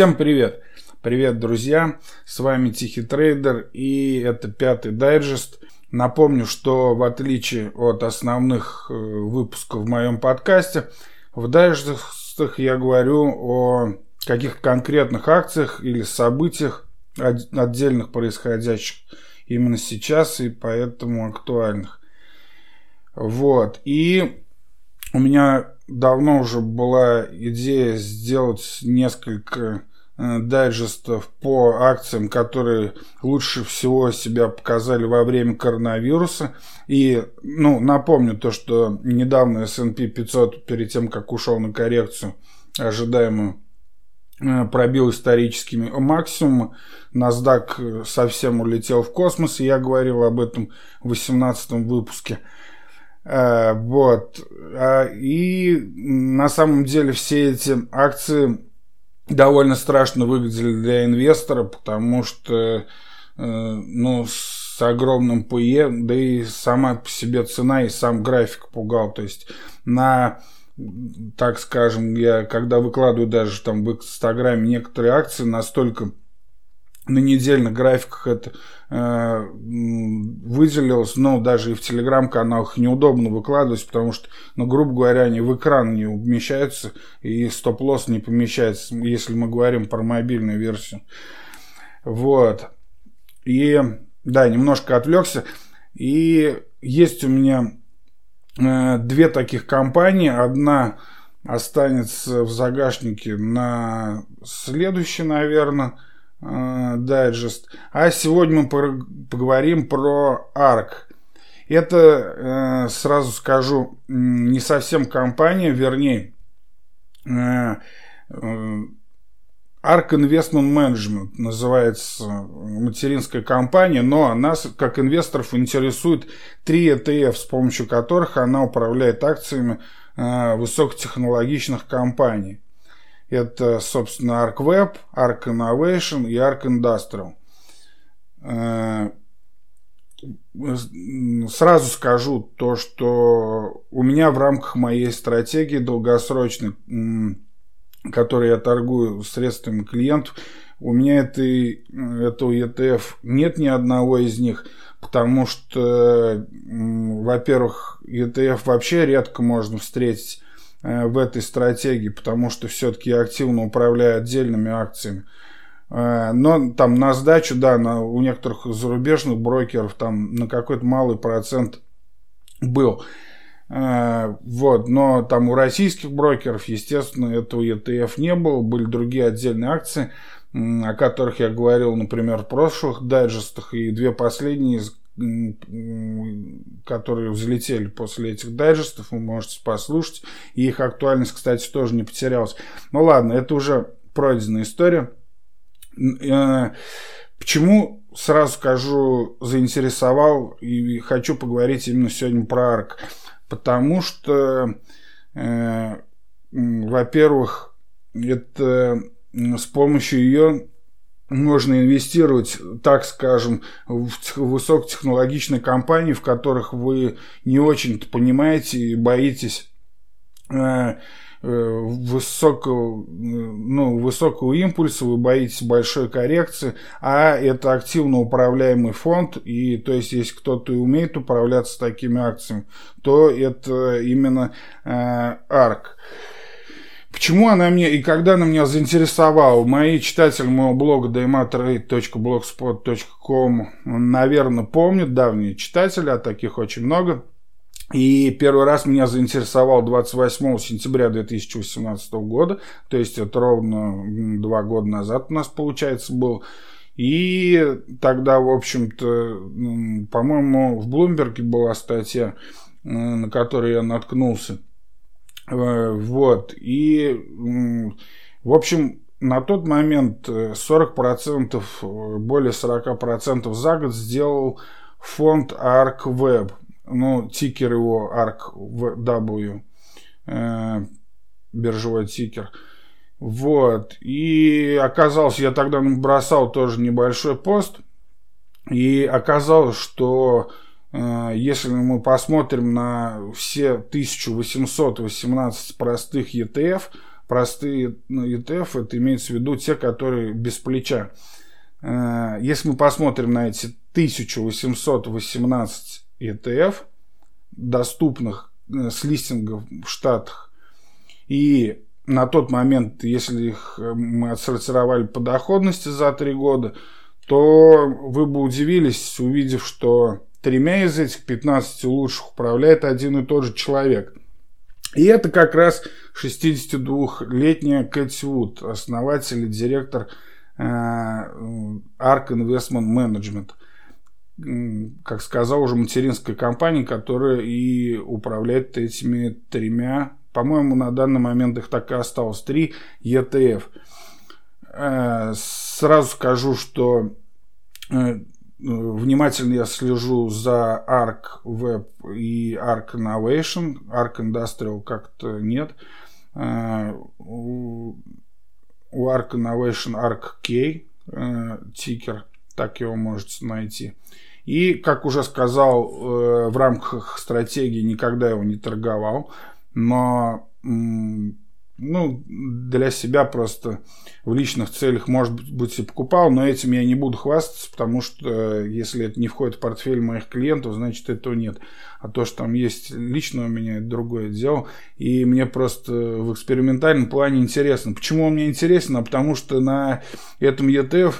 Всем привет! Привет, друзья! С вами Тихий Трейдер и это пятый дайджест. Напомню, что в отличие от основных э, выпусков в моем подкасте, в дайджестах я говорю о каких конкретных акциях или событиях отдельных происходящих именно сейчас и поэтому актуальных. Вот. И у меня давно уже была идея сделать несколько дайджестов по акциям, которые лучше всего себя показали во время коронавируса. И, ну, напомню то, что недавно S&P 500 перед тем, как ушел на коррекцию ожидаемую, э, пробил историческими максимумы. NASDAQ совсем улетел в космос, и я говорил об этом в 18 выпуске. Э, вот. А, и на самом деле все эти акции довольно страшно выглядели для инвестора, потому что э, ну, с огромным ПЕ, да и сама по себе цена и сам график пугал. То есть на так скажем, я когда выкладываю даже там в Инстаграме некоторые акции настолько на недельных графиках это э, выделилось, но даже и в телеграм-каналах неудобно выкладывать, потому что, ну, грубо говоря, они в экран не умещаются, и стоп-лосс не помещается, если мы говорим про мобильную версию. Вот. И, да, немножко отвлекся. И есть у меня э, две таких компании. Одна останется в загашнике на следующий, наверное, дайджест. А сегодня мы поговорим про ARK. Это, э, сразу скажу, не совсем компания, вернее, э, ARK Investment Management называется материнская компания, но нас, как инвесторов, интересует три ETF, с помощью которых она управляет акциями высокотехнологичных компаний. Это, собственно, ArcWeb, Arc Innovation и Arc Industrial. Э, сразу скажу то, что у меня в рамках моей стратегии долгосрочной, которой я торгую средствами клиентов, у меня этой, этого ETF нет ни одного из них, потому что, во-первых, ETF вообще редко можно встретить в этой стратегии, потому что все-таки активно управляю отдельными акциями. Э, но там на сдачу, да, на, у некоторых зарубежных брокеров там на какой-то малый процент был. Э, вот, но там у российских брокеров, естественно, этого ETF не было, были другие отдельные акции, о которых я говорил, например, в прошлых дайджестах, и две последние которые взлетели после этих дайджестов, вы можете послушать. И их актуальность, кстати, тоже не потерялась. Ну ладно, это уже пройденная история. Э, почему, сразу скажу, заинтересовал и хочу поговорить именно сегодня про арк? Потому что, э, во-первых, это с помощью ее можно инвестировать, так скажем, в высокотехнологичные компании, в которых вы не очень-то понимаете и боитесь э, э, высокого, ну, высокого импульса, вы боитесь большой коррекции, а это активно управляемый фонд, и то есть если кто-то и умеет управляться такими акциями, то это именно э, ARK. Почему она мне и когда она меня заинтересовала? Мои читатели моего блога daymatrade.blogspot.com, наверное, помнят, давние читатели, а таких очень много. И первый раз меня заинтересовал 28 сентября 2018 года, то есть это ровно два года назад у нас, получается, был. И тогда, в общем-то, по-моему, в Блумберге была статья, на которой я наткнулся – Э, вот. И, в общем, на тот момент 40%, э, э, более 40% за год сделал фонд ArcWeb. Ну, тикер его ArcW, биржевой тикер. Вот. И оказалось, я тогда бросал тоже небольшой пост. И оказалось, что Э, если мы посмотрим на все 1818 простых ETF, простые ну, ETF, это имеется в виду те, которые без плеча. Э, если мы посмотрим на эти 1818 ETF, доступных э, с листингов в Штатах, и на тот момент, если их э, мы отсортировали по доходности за три года, то вы бы удивились, увидев, что тремя из этих 15 лучших управляет один и тот же человек. И это как раз 62-летняя Кэти Вуд, основатель и директор э, Ark Investment Management. Как сказал, уже материнская компания, которая и управляет этими тремя, по-моему, на данный момент их так и осталось, три ETF. Э, сразу скажу, что э, внимательно я слежу за Arc Web и Arc Innovation. Arc Industrial как-то нет. Э, у Arc Innovation Arc K э, тикер, так его можете найти. И, как уже сказал, э, в рамках стратегии никогда его не торговал, но ну, для себя просто в личных целях, может быть, и покупал, но этим я не буду хвастаться, потому что э, если это не входит в портфель моих клиентов, значит, этого нет. А то, что там есть лично у меня, это другое дело. И мне просто в экспериментальном плане интересно. Почему он мне интересен? А потому что на этом ETF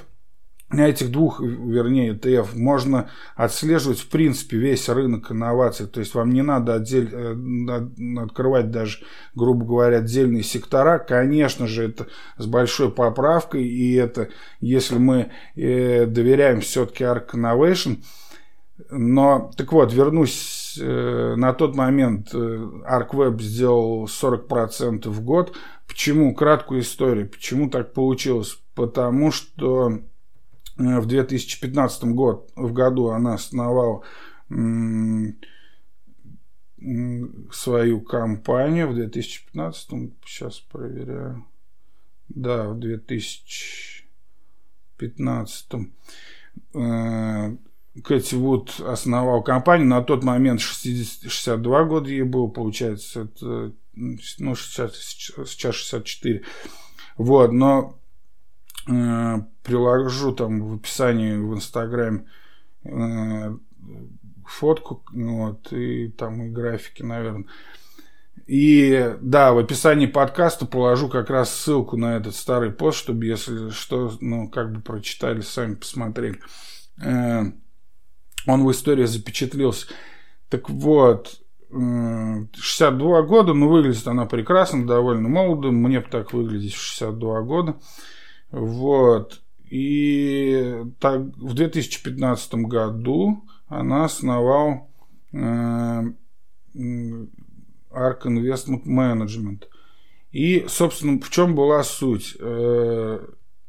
этих двух, вернее, ETF можно отслеживать, в принципе, весь рынок инноваций. То есть вам не надо отдель, э, открывать даже, грубо говоря, отдельные сектора. Конечно же, это с большой поправкой. И это, если мы э, доверяем все-таки Arc Innovation. Но, так вот, вернусь э, на тот момент. ArcWeb сделал 40% в год. Почему? Краткую историю. Почему так получилось? Потому что в 2015 год, в году она основала свою компанию. В 2015, сейчас проверяю, да, в 2015 э, Кэти Вуд основал компанию, на тот момент 60, 62 года ей было, получается, это, ну, сейчас, сейчас 64. Вот, но Э, приложу там в описании в Инстаграме э, фотку, вот, и там и графики, наверное. И да, в описании подкаста положу как раз ссылку на этот старый пост, чтобы, если что, ну, как бы прочитали, сами посмотрели. Э, он в истории запечатлился. Так вот, 62 года, ну, выглядит она прекрасно, довольно молодым. Мне бы так выглядеть в 62 года. Вот. И так, в 2015 году она основал э, Arc Investment Management. И, собственно, в чем была суть? Э,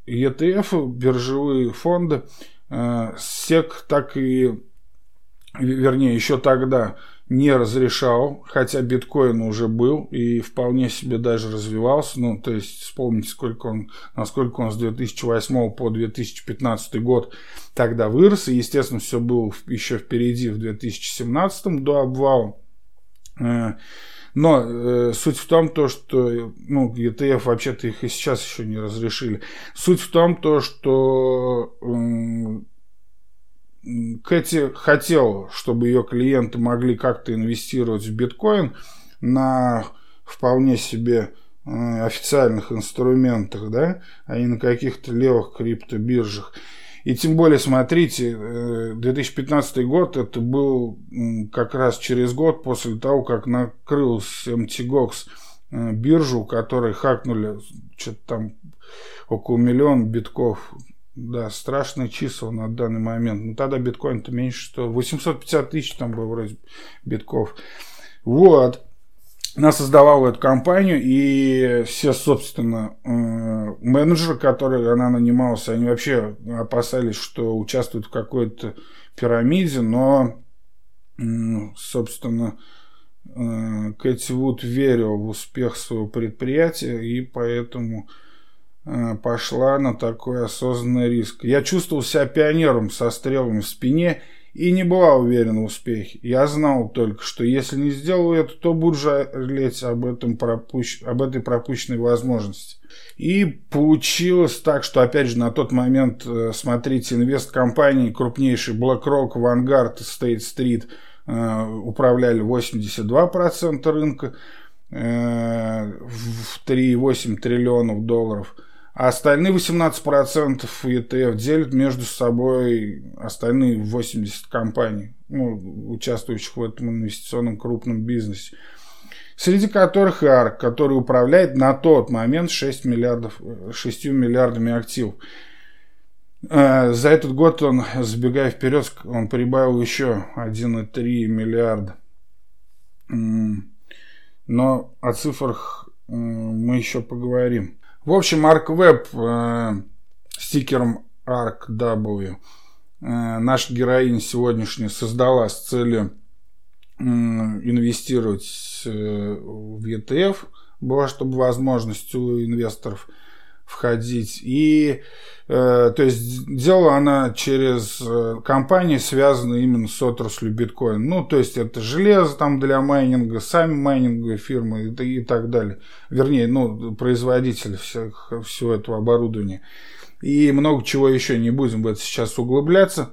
ETF, биржевые фонды, э, СЕК так и, вернее, еще тогда не разрешал, хотя биткоин уже был и вполне себе даже развивался. Ну, то есть, вспомните, сколько он, насколько он с 2008 по 2015 год тогда вырос. И, естественно, все было еще впереди в 2017 до обвала. Э, но э, суть в том, то, что ну, ETF вообще-то их и сейчас еще не разрешили. Суть в том, то, что э, Кэти хотел, чтобы ее клиенты могли как-то инвестировать в биткоин на вполне себе э, официальных инструментах, да, а не на каких-то левых криптобиржах. И тем более, смотрите, 2015 э, год, это был как раз через год после того, как накрылась MTGOX э, биржу, которой хакнули что-то там около миллиона битков да, страшные числа на данный момент. Ну, тогда биткоин-то меньше, что 850 тысяч там было вроде битков. Вот. Она создавала эту компанию, и все, собственно, э, менеджеры, которые она нанималась, они вообще опасались, что участвуют в какой-то пирамиде, но, собственно, э, Кэти Вуд верил в успех своего предприятия, и поэтому пошла на такой осознанный риск. Я чувствовал себя пионером со стрелами в спине и не была уверена в успехе. Я знал только, что если не сделаю это, то буду жалеть об, этом пропущ... об этой пропущенной возможности. И получилось так, что, опять же, на тот момент, э, смотрите, инвесткомпании крупнейшие BlackRock, Vanguard, State Street э, управляли 82% рынка э, в 3,8 триллионов долларов – а остальные 18% ETF делят между собой остальные 80 компаний, ну, участвующих в этом инвестиционном крупном бизнесе. Среди которых и ARK, который управляет на тот момент 6, миллиардов, 6 миллиардами активов. Э, за этот год он, забегая вперед, он прибавил еще 1,3 миллиарда. Но о цифрах мы еще поговорим. В общем, ArcWeb э, стикером ArcW э, наша героиня сегодняшняя создала с целью э, инвестировать э, в ETF. Была, чтобы возможность у инвесторов – входить. И, э, то есть, делала она через э, компании, связанные именно с отраслью биткоин. Ну, то есть, это железо там для майнинга, сами майнинговые фирмы и, и так далее. Вернее, ну, производители всех, всего этого оборудования. И много чего еще, не будем в это сейчас углубляться.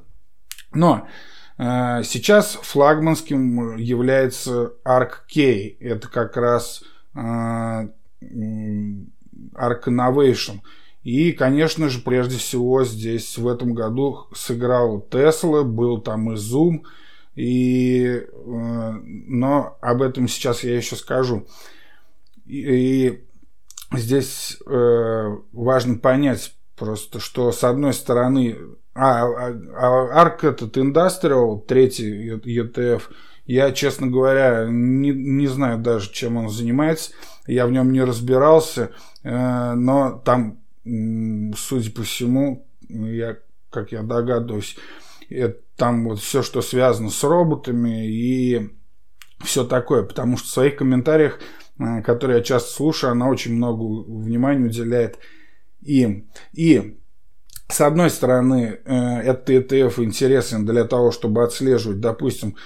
Но э, сейчас флагманским является ArcK. Это как раз э, Arc Innovation. И, конечно же, прежде всего здесь в этом году сыграл Tesla, был там и Zoom, и, э, но об этом сейчас я еще скажу. И, и здесь э, важно понять просто, что с одной стороны, а, а, а ARC этот Industrial, третий ETF, я, честно говоря, не, не знаю даже, чем он занимается, я в нем не разбирался, Э, но там, судя по всему, я, как я догадываюсь, это, там вот все, что связано с роботами и все такое, потому что в своих комментариях, э, которые я часто слушаю, она очень много внимания уделяет им. И с одной стороны, э, этот ETF интересен для того, чтобы отслеживать, допустим,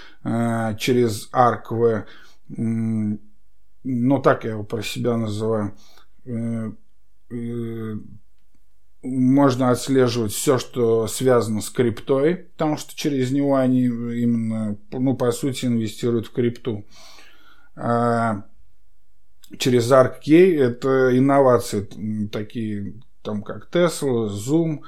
через ARCV, ну так я его про себя называю, Э, э, можно отслеживать все, что связано с криптой, потому что через него они именно, ну, по сути, инвестируют в крипту. А через ArcKey это инновации такие, там как Tesla, Zoom,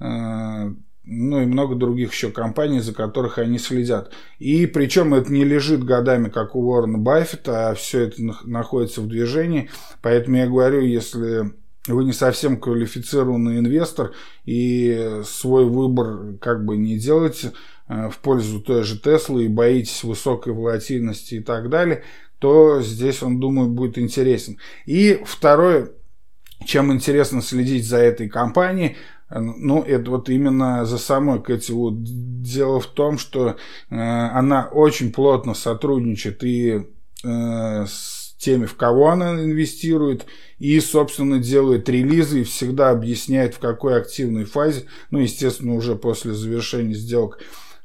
э, ну и много других еще компаний, за которых они следят. И причем это не лежит годами, как у Уоррена Баффета, а все это находится в движении. Поэтому я говорю, если вы не совсем квалифицированный инвестор и свой выбор как бы не делаете э, в пользу той же Теслы и боитесь высокой волатильности и так далее, то здесь он, думаю, будет интересен. И второе, чем интересно следить за этой компанией, ну, это вот именно за самой Кэти Вуд. Дело в том, что э, она очень плотно сотрудничает и э, с теми, в кого она инвестирует, и, собственно, делает релизы и всегда объясняет, в какой активной фазе, ну, естественно, уже после завершения сделок,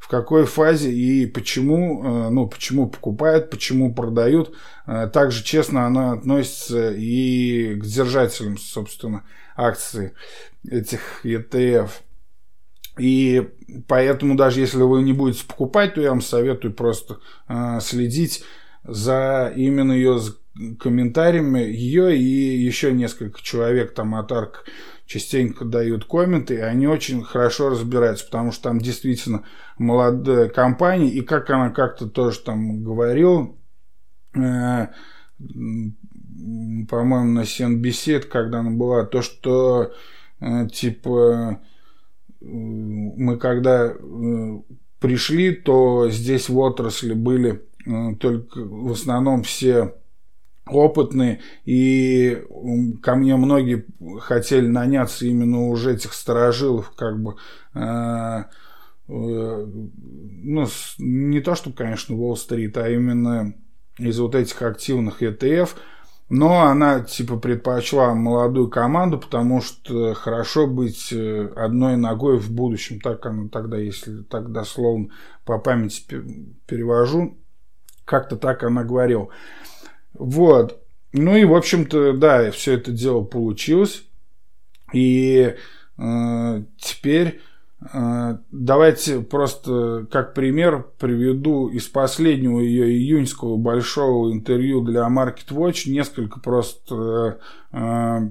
в какой фазе и почему, э, ну, почему покупают, почему продают. Э, также честно она относится и к держателям, собственно, акций этих ETF. И поэтому даже если вы не будете покупать, то я вам советую просто э, следить за именно ее комментариями. Ее и еще несколько человек там от ARK частенько дают комменты, и они очень хорошо разбираются, потому что там действительно молодая компания, и как она как-то тоже там говорил, э, по-моему, на CNBC, когда она была, то, что э, типа мы когда э, пришли, то здесь в отрасли были э, только в основном все опытные, и ко мне многие хотели наняться именно уже этих сторожилов, как бы, ну, не то, чтобы, конечно, Уолл-стрит, а именно из вот этих активных ETF – Но она, типа, предпочла молодую команду, потому что хорошо быть э, одной ногой в будущем. Так она тогда, если так дословно по памяти перевожу, как-то так она говорила. Вот. Ну и, в общем-то, да, все это дело получилось. И э, теперь э, давайте просто как пример приведу из последнего ее июньского большого интервью для Market Watch несколько просто э,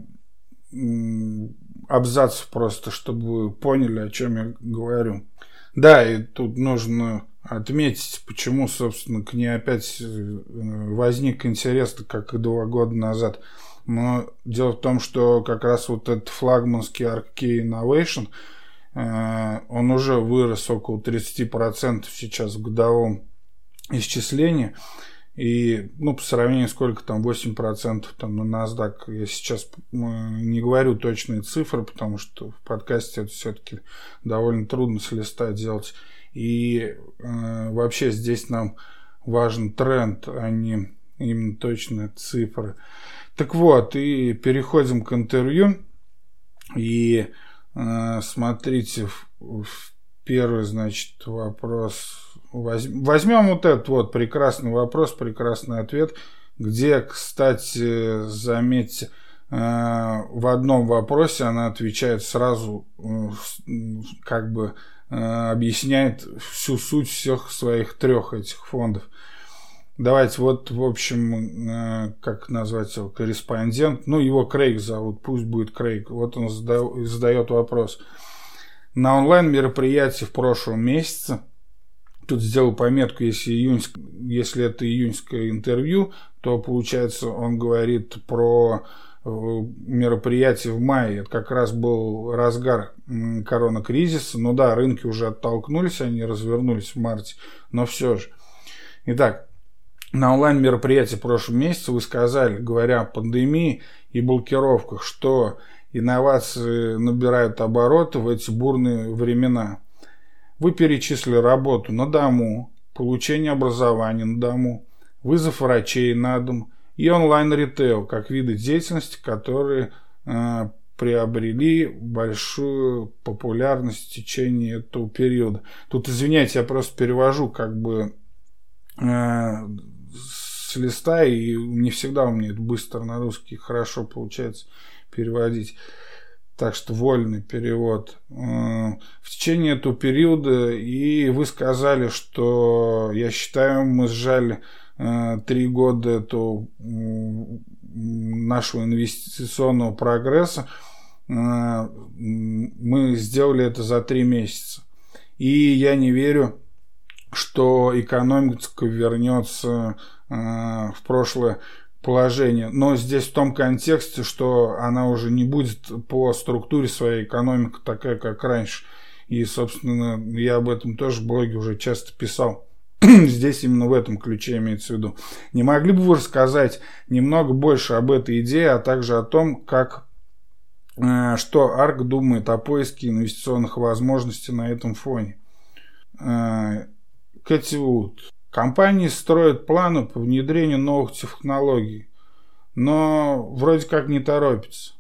э, абзацев просто, чтобы вы поняли, о чем я говорю. Да, и тут нужно отметить, почему, собственно, к ней опять э, возник интерес, как и два года назад. Но дело в том, что как раз вот этот флагманский Arc Innovation, э, он уже вырос около 30% сейчас в годовом исчислении. И, ну, по сравнению, сколько там, 8% там на NASDAQ, я сейчас не говорю точные цифры, потому что в подкасте это все-таки довольно трудно с листа делать. И э, вообще здесь нам важен тренд, а не именно точные цифры. Так вот, и переходим к интервью. И э, смотрите, в, в первый, значит, вопрос. Возьмем вот этот вот прекрасный вопрос, прекрасный ответ, где, кстати, заметьте, э, в одном вопросе она отвечает сразу, э, как бы объясняет всю суть всех своих трех этих фондов. Давайте вот, в общем, э, как назвать его, корреспондент, ну, его Крейг зовут, пусть будет Крейг. Вот он задает вопрос. На онлайн-мероприятии в прошлом месяце, тут сделал пометку, если, июньск, если это июньское интервью, то, получается, он говорит про Э, мероприятий в мае. Это как раз был разгар коронакризиса. Ну да, рынки уже оттолкнулись, они развернулись в марте, но все же. Итак, на онлайн-мероприятии в прошлом месяце вы сказали, говоря о пандемии и блокировках, что инновации набирают обороты в эти бурные времена. Вы перечислили работу на дому, получение образования на дому, вызов врачей на дом, и онлайн-ритейл как виды деятельности, которые э, приобрели большую популярность в течение этого периода. Тут, извиняйте, я просто перевожу как бы э, с листа, и не всегда у меня это быстро на русский хорошо получается переводить. Так что вольный перевод. Э, в течение этого периода, и вы сказали, что я считаю, мы сжали три года то нашего инвестиционного прогресса э, мы сделали это за три месяца. И я не верю, что экономика вернется э, в прошлое положение. Но здесь в том контексте, что она уже не будет по структуре своей экономики такая, как раньше. И, собственно, я об этом тоже в блоге уже часто писал. Здесь именно в этом ключе имеется в виду. Не могли бы вы рассказать немного больше об этой идее, а также о том, как э, что АРК думает о поиске инвестиционных возможностей на этом фоне. Э, Кэти Вуд. Компании строят планы по внедрению новых технологий, но вроде как не торопятся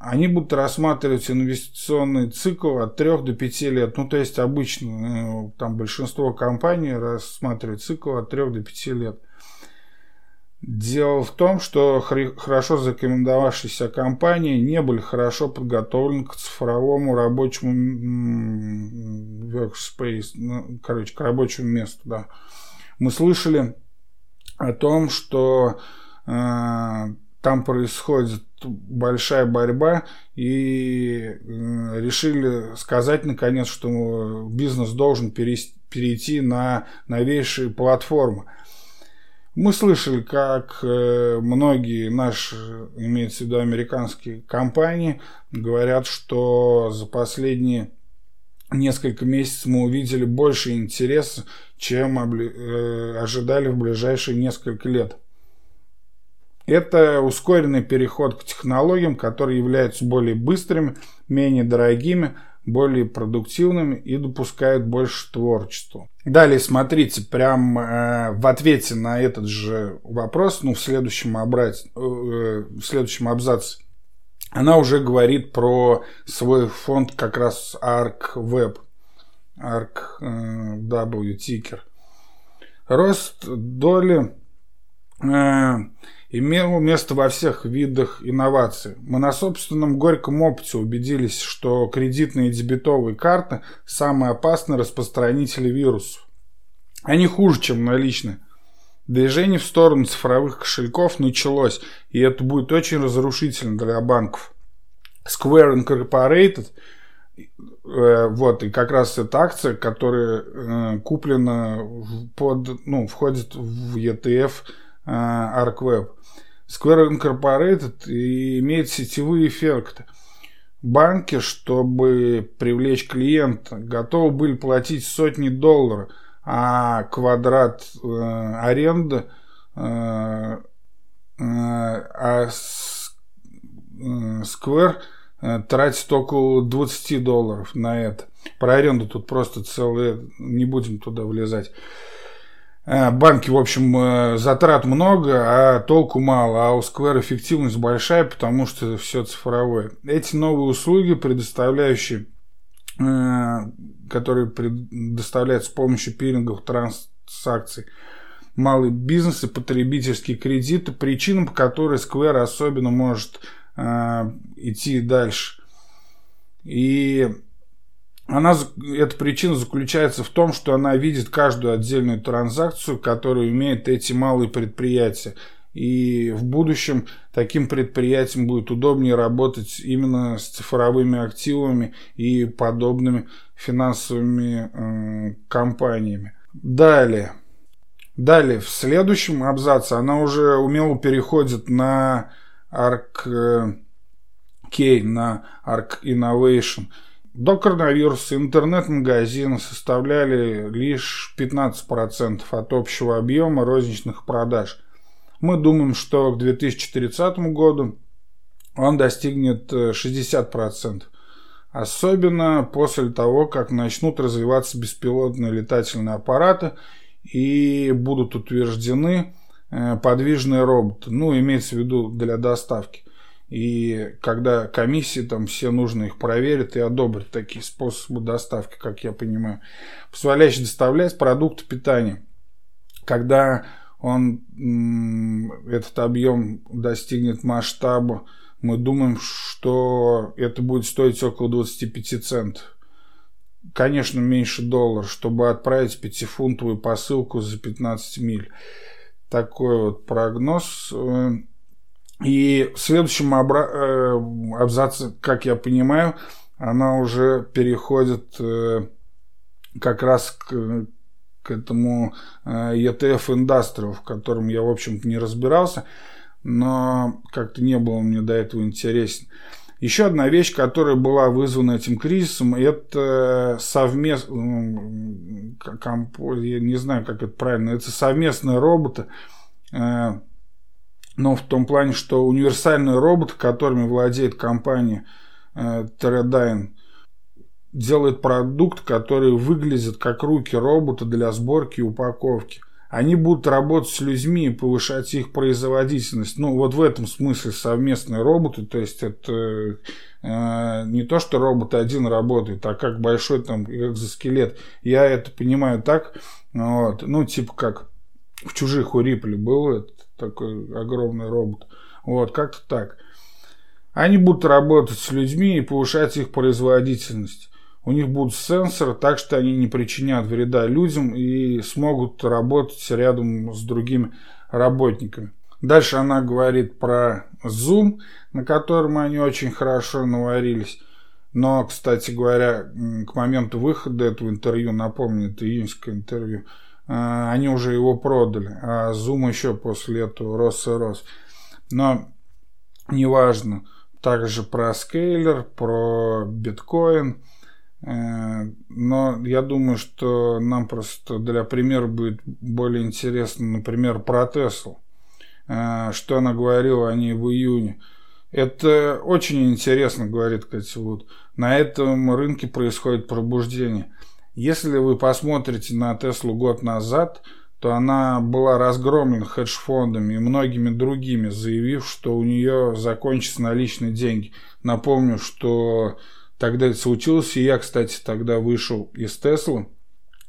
они будут рассматривать инвестиционный цикл от 3 до 5 лет. Ну, то есть обычно э, там большинство компаний рассматривают цикл от 3 до 5 лет. Дело в том, что хорошо зарекомендовавшиеся компании не были хорошо подготовлены к цифровому рабочему workspace, ну, короче, к рабочему месту, да. Мы слышали о том, что э, там происходит большая борьба и решили сказать наконец, что бизнес должен перейти на новейшие платформы. Мы слышали, как э, многие наши, имеется в виду американские компании, говорят, что за последние несколько месяцев мы увидели больше интереса, чем э, ожидали в ближайшие несколько лет. Это ускоренный переход к технологиям, которые являются более быстрыми, менее дорогими, более продуктивными и допускают больше творчества. Далее смотрите, прям э, в ответе на этот же вопрос, ну в следующем, обрать, э, в следующем абзаце, она уже говорит про свой фонд как раз ARC Web, ARC э, Ticker. Рост доли э, имел место во всех видах инноваций. Мы на собственном горьком опыте убедились, что кредитные и дебетовые карты – самые опасные распространители вирусов. Они хуже, чем наличные. Движение в сторону цифровых кошельков началось, и это будет очень разрушительно для банков. Square Incorporated – Э, вот, и как раз эта акция, которая э, куплена под, ну, входит в ETF ArcWeb. Square Incorporated имеет сетевые эффекты. Банки, чтобы привлечь клиента, готовы были платить сотни долларов, а квадрат э, аренды, э, э, а Square Э, тратит около 20 долларов на это. Про аренду тут просто целые, не будем туда влезать. Э, банки, в общем, э, затрат много, а толку мало, а у Square эффективность большая, потому что все цифровое. Эти новые услуги, предоставляющие, которые предоставляют с помощью пилингов транзакций, малый бизнес и потребительские кредиты, причинам, по которой Square особенно может э, идти дальше. И она, эта причина заключается в том, что она видит каждую отдельную транзакцию, которую имеют эти малые предприятия. И в будущем таким предприятиям будет удобнее работать именно с цифровыми активами и подобными финансовыми э, компаниями. Далее. Далее, в следующем абзаце она уже умело переходит на Arc Key, на Arc Innovation. До коронавируса интернет-магазины составляли лишь 15% от общего объема розничных продаж. Мы думаем, что к 2030 году он достигнет 60%. Особенно после того, как начнут развиваться беспилотные летательные аппараты и будут утверждены Э, подвижные роботы, ну, имеется в виду для доставки. И когда комиссии там все нужно их проверят и одобрят такие способы доставки, как я понимаю, позволяющие доставлять продукты питания. Когда он, этот объем достигнет масштаба, мы думаем, что это будет стоить около 25 центов. Конечно, меньше доллара, чтобы отправить пятифунтовую посылку за 15 миль такой вот прогноз. Э, и в следующем э, абзаце, как я понимаю, она уже переходит э, как раз к, к этому ETF Industrial, в котором я, в общем-то, не разбирался, но как-то не было мне до этого интересно. Еще одна вещь, которая была вызвана этим кризисом, это совместно, я не знаю, как это правильно, это совместные роботы, э, но в том плане, что универсальные роботы, которыми владеет компания э, Teradyne, делает продукт, который выглядит как руки робота для сборки и упаковки они будут работать с людьми и повышать их производительность. Ну, вот в этом смысле совместные роботы, то есть это э, не то, что робот один работает, а как большой там экзоскелет. Я это понимаю так, вот, ну, типа как в «Чужих» у Рипли был этот такой огромный робот. Вот, как-то так. Они будут работать с людьми и повышать их производительность у них будут сенсоры, так что они не причинят вреда людям и смогут работать рядом с другими работниками. Дальше она говорит про Zoom, на котором они очень хорошо наварились. Но, кстати говоря, к моменту выхода этого интервью, напомню, это июньское интервью, они уже его продали, а Zoom еще после этого рос и рос. Но неважно, также про скейлер, про биткоин – Э, но я думаю, что нам просто для примера будет более интересно, например, про Теслу. Э, что она говорила о ней в июне. Это очень интересно, говорит Кэти Вуд. На этом рынке происходит пробуждение. Если вы посмотрите на Теслу год назад, то она была разгромлена хедж-фондами и многими другими, заявив, что у нее закончатся наличные деньги. Напомню, что тогда это случилось, и я, кстати, тогда вышел из Теслы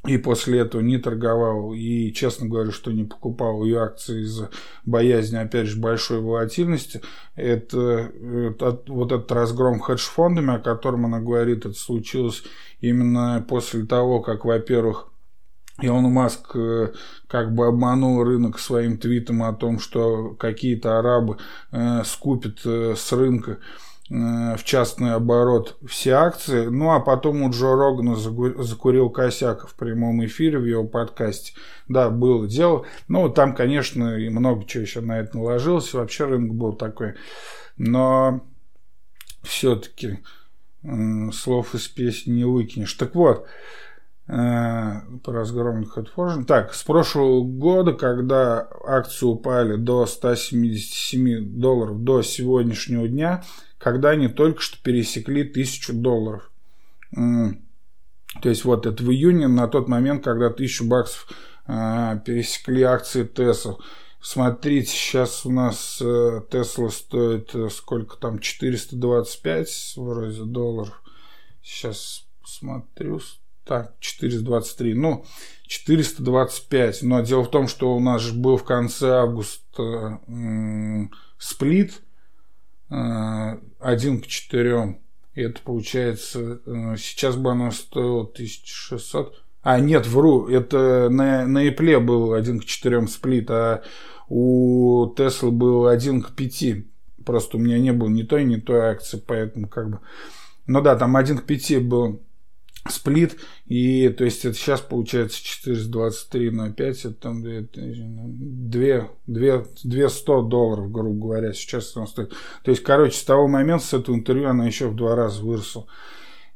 и после этого не торговал и, честно говоря, что не покупал ее акции из-за боязни, опять же, большой волатильности. Это, это вот этот разгром хедж-фондами, о котором она говорит, это случилось именно после того, как, во-первых, Илон Маск э, как бы обманул рынок своим твитом о том, что какие-то арабы э, скупят э, с рынка в частный оборот все акции. Ну, а потом у Джо Рогана закурил косяк в прямом эфире в его подкасте. Да, было дело. Ну, там, конечно, и много чего еще на это наложилось. Вообще рынок был такой. Но все-таки э, слов из песни не выкинешь. Так вот, э, по разгромных отфоржен. Так, с прошлого года, когда акции упали до 177 долларов до сегодняшнего дня, когда они только что пересекли тысячу долларов. То есть вот это в июне, на тот момент, когда тысячу баксов а, пересекли акции Tesla. Смотрите, сейчас у нас Tesla стоит э, сколько там, 425 вроде долларов. Сейчас смотрю, так, 423, ну, 425. Но дело в том, что у нас же был в конце августа сплит, один к четырем. И это получается, э, сейчас бы оно стоило 1600. А, нет, вру, это на, на Apple был один к четырем сплит, а у Tesla был один к пяти. Просто у меня не было ни той, ни той акции, поэтому как бы... Ну да, там один к пяти был сплит, и то есть это сейчас получается 423 на 5, это там 2, 2, 2, 200 долларов, грубо говоря, сейчас он стоит. То есть, короче, с того момента, с этого интервью она еще в два раза выросла.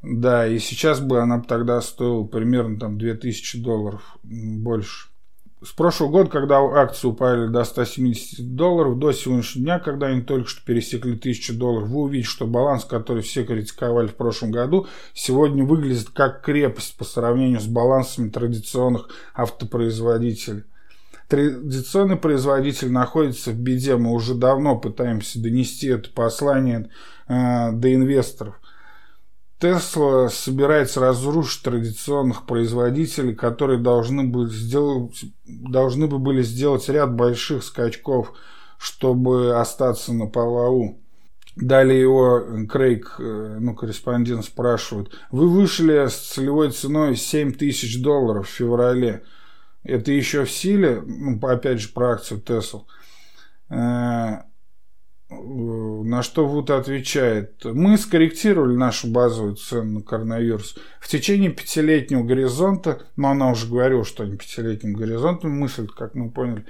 Да, и сейчас бы она тогда стоила примерно там 2000 долларов больше с прошлого года, когда акции упали до 170 долларов, до сегодняшнего дня, когда они только что пересекли 1000 долларов, вы увидите, что баланс, который все критиковали в прошлом году, сегодня выглядит как крепость по сравнению с балансами традиционных автопроизводителей. Традиционный производитель находится в беде. Мы уже давно пытаемся донести это послание э, до инвесторов. Тесла собирается разрушить традиционных производителей, которые должны, были сделать, должны бы были сделать ряд больших скачков, чтобы остаться на плаву. Далее его Крейг, э, ну, корреспондент спрашивает, вы вышли с целевой ценой 7 тысяч долларов в феврале. Это еще в силе? Ну, опять же, про акцию Tesla. Э, на что Вуд отвечает, мы скорректировали нашу базовую цену на коронавирус. В течение пятилетнего горизонта, но она уже говорила, что они пятилетним горизонтом мыслят, как мы поняли,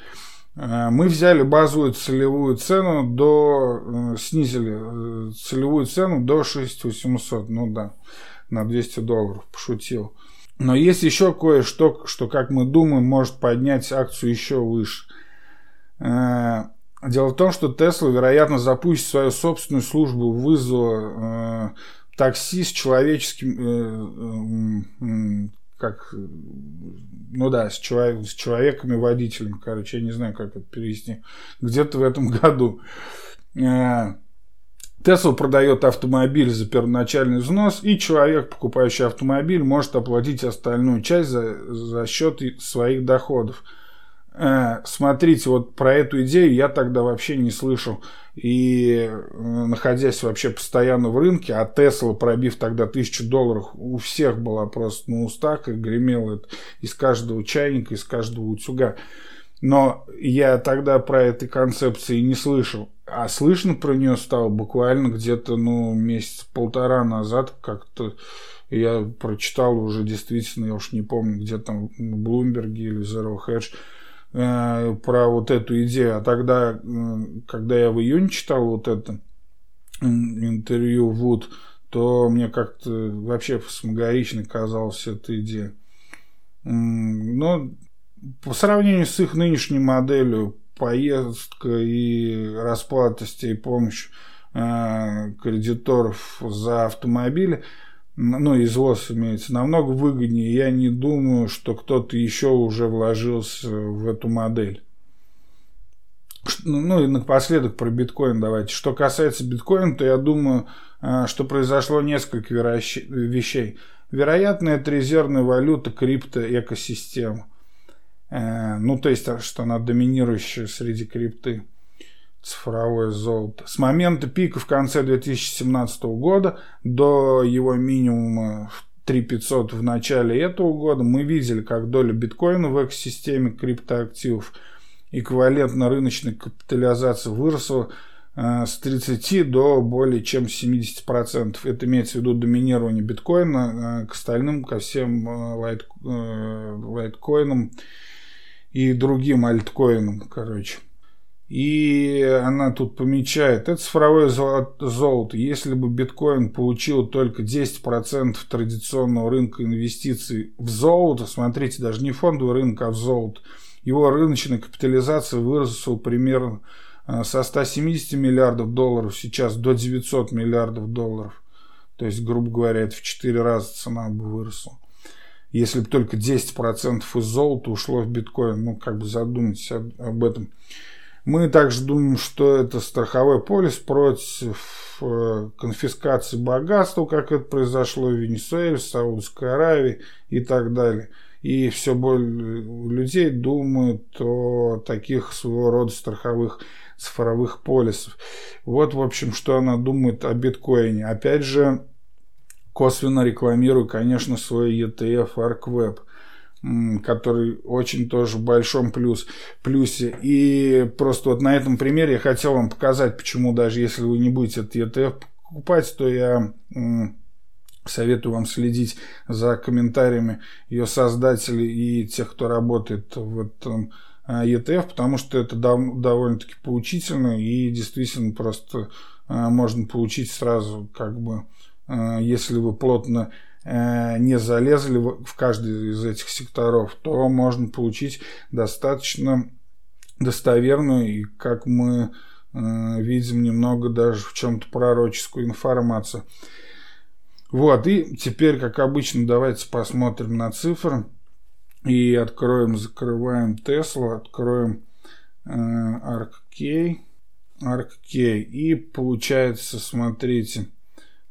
э, мы взяли базовую целевую цену до, э, снизили целевую цену до 6800, ну да, на 200 долларов, пошутил. Но есть еще кое-что, что, как мы думаем, может поднять акцию еще выше. Дело в том, что Тесла, вероятно, запустит свою собственную службу вызова э, такси с человеческим, э, э, как, ну да, с, человек, с человеками водителем, короче, я не знаю, как это перевести, где-то в этом году. Тесла продает автомобиль за первоначальный взнос, и человек, покупающий автомобиль, может оплатить остальную часть за, за счет своих доходов. Э, смотрите, вот про эту идею я тогда вообще не слышал. И э, находясь вообще постоянно в рынке, а Тесла, пробив тогда тысячу долларов, у всех была просто на устах и гремела это из каждого чайника, из каждого утюга. Но я тогда про этой концепции не слышал. А слышно про нее стало буквально где-то, ну, месяц полтора назад как-то я прочитал уже действительно, я уж не помню, где там в Блумберге или Zero Hedge, Э, про вот эту идею. А тогда, когда я в июне читал вот это интервью Вуд, то мне как-то вообще фасмагоричной казалась эта идея. Но по сравнению с их нынешней моделью, поездка и расплата с помощь э, кредиторов за автомобили, ну, извоз имеется, намного выгоднее. Я не думаю, что кто-то еще уже вложился в эту модель. Ну и напоследок про биткоин давайте. Что касается биткоина, то я думаю, э, что произошло несколько вещей. Вероятно, это резервная валюта криптоэкосистемы. Э, ну, то есть, что она доминирующая среди крипты цифровое золото. С момента пика в конце 2017 года до его минимума 3500 в начале этого года мы видели, как доля биткоина в экосистеме криптоактивов эквивалентно рыночной капитализации выросла э, с 30 до более чем 70%. Это имеется в виду доминирование биткоина э, к остальным, ко всем лайт, лайткоинам и другим альткоинам, короче. И она тут помечает, это цифровое золото. Если бы биткоин получил только 10% традиционного рынка инвестиций в золото, смотрите, даже не фондовый рынок, а в золото, его рыночная капитализация выросла примерно э, со 170 миллиардов долларов сейчас до 900 миллиардов долларов. То есть, грубо говоря, это в 4 раза цена бы выросла. Если бы только 10% из золота ушло в биткоин, ну, как бы задумайтесь об этом. Мы также думаем, что это страховой полис против э, конфискации богатства, как это произошло в Венесуэле, в Саудовской Аравии и так далее. И все больше людей думают о таких своего рода страховых цифровых полисов. Вот, в общем, что она думает о биткоине. Опять же, косвенно рекламирую, конечно, свой ETF ArcWeb – который очень тоже в большом плюс, плюсе. И просто вот на этом примере я хотел вам показать, почему даже если вы не будете этот ETF покупать, то я советую вам следить за комментариями ее создателей и тех, кто работает в этом а, ETF, потому что это довольно-таки поучительно и действительно просто а, можно получить сразу, как бы, а, если вы плотно не залезли в каждый из этих секторов, то можно получить достаточно достоверную и, как мы э, видим, немного даже в чем-то пророческую информацию. Вот, и теперь, как обычно, давайте посмотрим на цифры. И откроем, закрываем Tesla, откроем э, ArcK, ArcK. И получается, смотрите,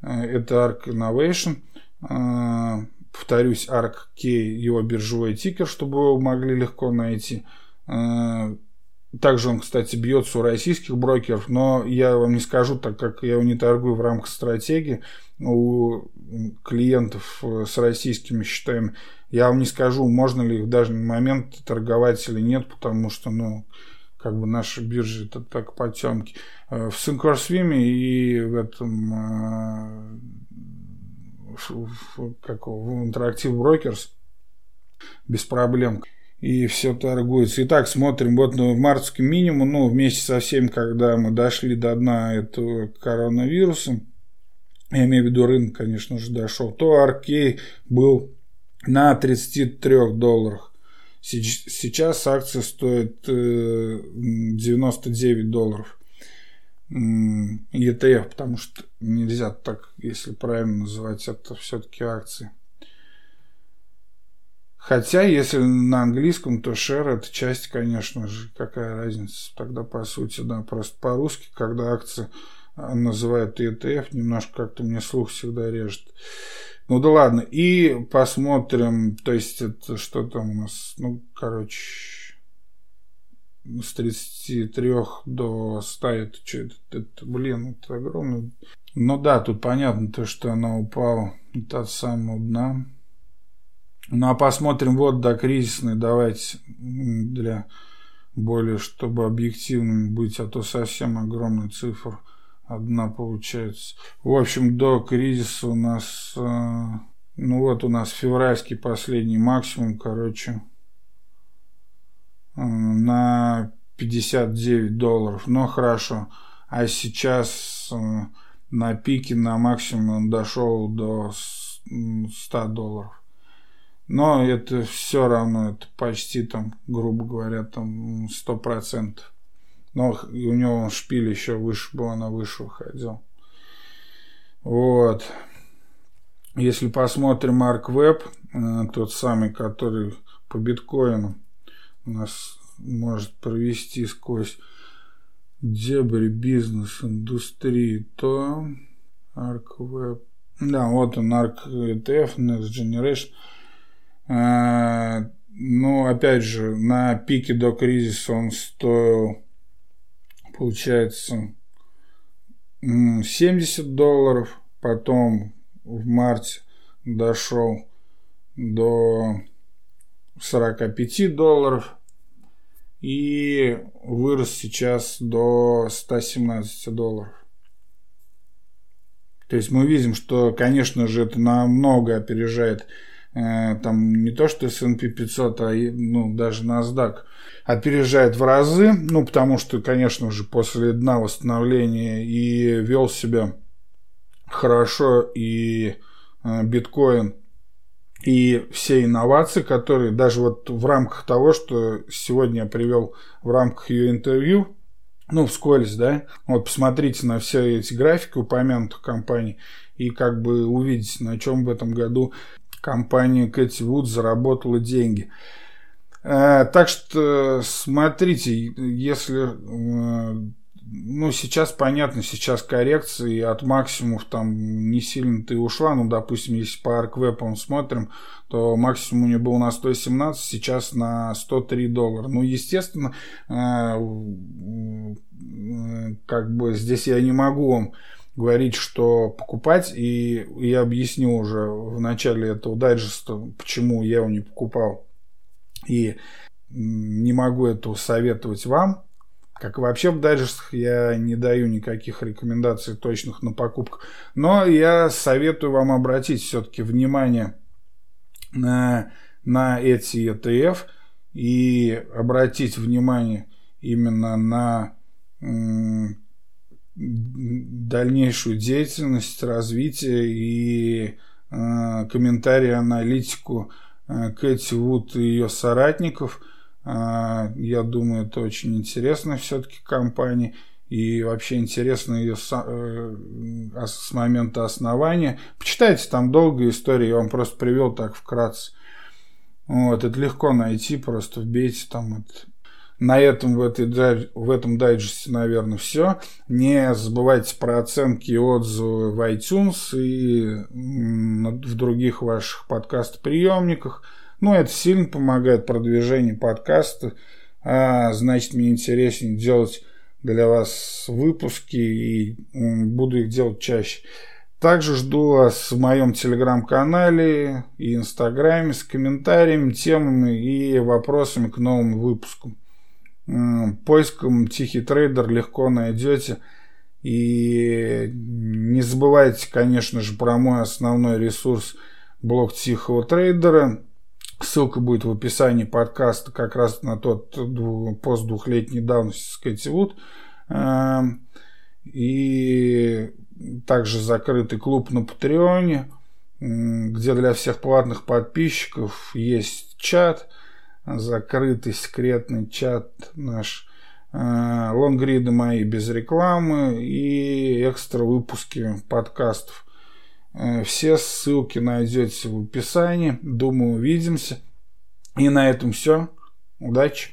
э, это Arc Innovation – повторюсь, ARK его биржевой тикер, чтобы его могли легко найти. А, также он, кстати, бьется у российских брокеров, но я вам не скажу, так как я его не торгую в рамках стратегии у клиентов э, с российскими счетами. Я вам не скажу, можно ли их в данный момент торговать или нет, потому что, ну, как бы наши биржи это так потемки. Э, в Syncorswim и в этом э, как, в Interactive Brokers без проблем. И все торгуется. Итак, смотрим, вот ну, в мартовском минимум, ну, вместе со всем, когда мы дошли до дна этого коронавируса, я имею в виду рынок, конечно же, дошел, то Аркей был на 33 долларах. Сейчас акция стоит 99 э, долларов. ETF, потому что нельзя так, если правильно называть это все-таки акции. Хотя, если на английском, то share это часть, конечно же, какая разница. Тогда, по сути, да, просто по-русски, когда акции а, называют ETF, немножко как-то мне слух всегда режет. Ну да ладно, и посмотрим, то есть это что там у нас, ну, короче, с 33 до 100, это это, это, блин, это огромно. Ну да, тут понятно то, что она упала от самого дна. Ну а посмотрим вот до кризисной, давайте для более, чтобы объективными быть, а то совсем огромная цифра одна получается. В общем, до кризиса у нас, э, ну вот у нас февральский последний максимум, короче, на 59 долларов. Но хорошо. А сейчас э, на пике, на максимум дошел до 100 долларов. Но это все равно, это почти там, грубо говоря, там 100%. Но у него шпиль еще выше был, она выше выходил. Вот. Если посмотрим Марк Веб, э, тот самый, который по биткоину нас может провести сквозь дебри бизнес-индустрии, то Arc Web. Да, вот он, Arc ETF, Next Generation. А, ну, опять же, на пике до кризиса он стоил, получается, 70 долларов. Потом в марте дошел до 45 долларов и вырос сейчас до 117 долларов. То есть мы видим, что, конечно же, это намного опережает э, там не то что S&P 500, а ну, даже NASDAQ опережает в разы, ну, потому что, конечно же, после дна восстановления и вел себя хорошо и э, биткоин и все инновации, которые даже вот в рамках того, что сегодня я привел в рамках ее интервью, ну, вскользь, да, вот посмотрите на все эти графики упомянутых компаний и как бы увидите, на чем в этом году компания Кэти Вуд заработала деньги. Э, так что смотрите, если э, ну, сейчас понятно, сейчас коррекции от максимумов там не сильно ты ушла. Ну, допустим, если по ArcWeb смотрим, то максимум у нее был на 117, сейчас на 103 доллара. Ну, естественно, э, как бы здесь я не могу вам говорить, что покупать, и я объясню уже в начале этого дайджеста, почему я его не покупал. И не могу этого советовать вам, как вообще в дайджестах я не даю никаких рекомендаций точных на покупку. Но я советую вам обратить все-таки внимание на, на эти ETF и обратить внимание именно на дальнейшую деятельность, развитие и э, комментарии, аналитику э, Кэти Вуд и ее соратников – я думаю, это очень интересно все-таки компания. И вообще интересно ее с, э, с момента основания. Почитайте там долгую историю, я вам просто привел так вкратце. Вот, это легко найти, просто вбейте там это. На этом в, этой, в этом дайджесте, наверное, все. Не забывайте про оценки и отзывы в iTunes и в других ваших подкаст-приемниках. Ну, это сильно помогает продвижению подкаста. А, значит, мне интереснее делать для вас выпуски и буду их делать чаще. Также жду вас в моем телеграм-канале и инстаграме с комментариями, темами и вопросами к новым выпускам. Поиском Тихий трейдер легко найдете. И не забывайте, конечно же, про мой основной ресурс блог Тихого трейдера – Ссылка будет в описании подкаста как раз на тот пост двухлетней давности с Кэти Вуд. Эм, и также закрытый клуб на Патреоне, где для всех платных подписчиков есть чат, закрытый секретный чат наш, э, лонгриды мои без рекламы и экстра выпуски подкастов. Э, все ссылки найдете в описании. Думаю, увидимся. И на этом все. Удачи!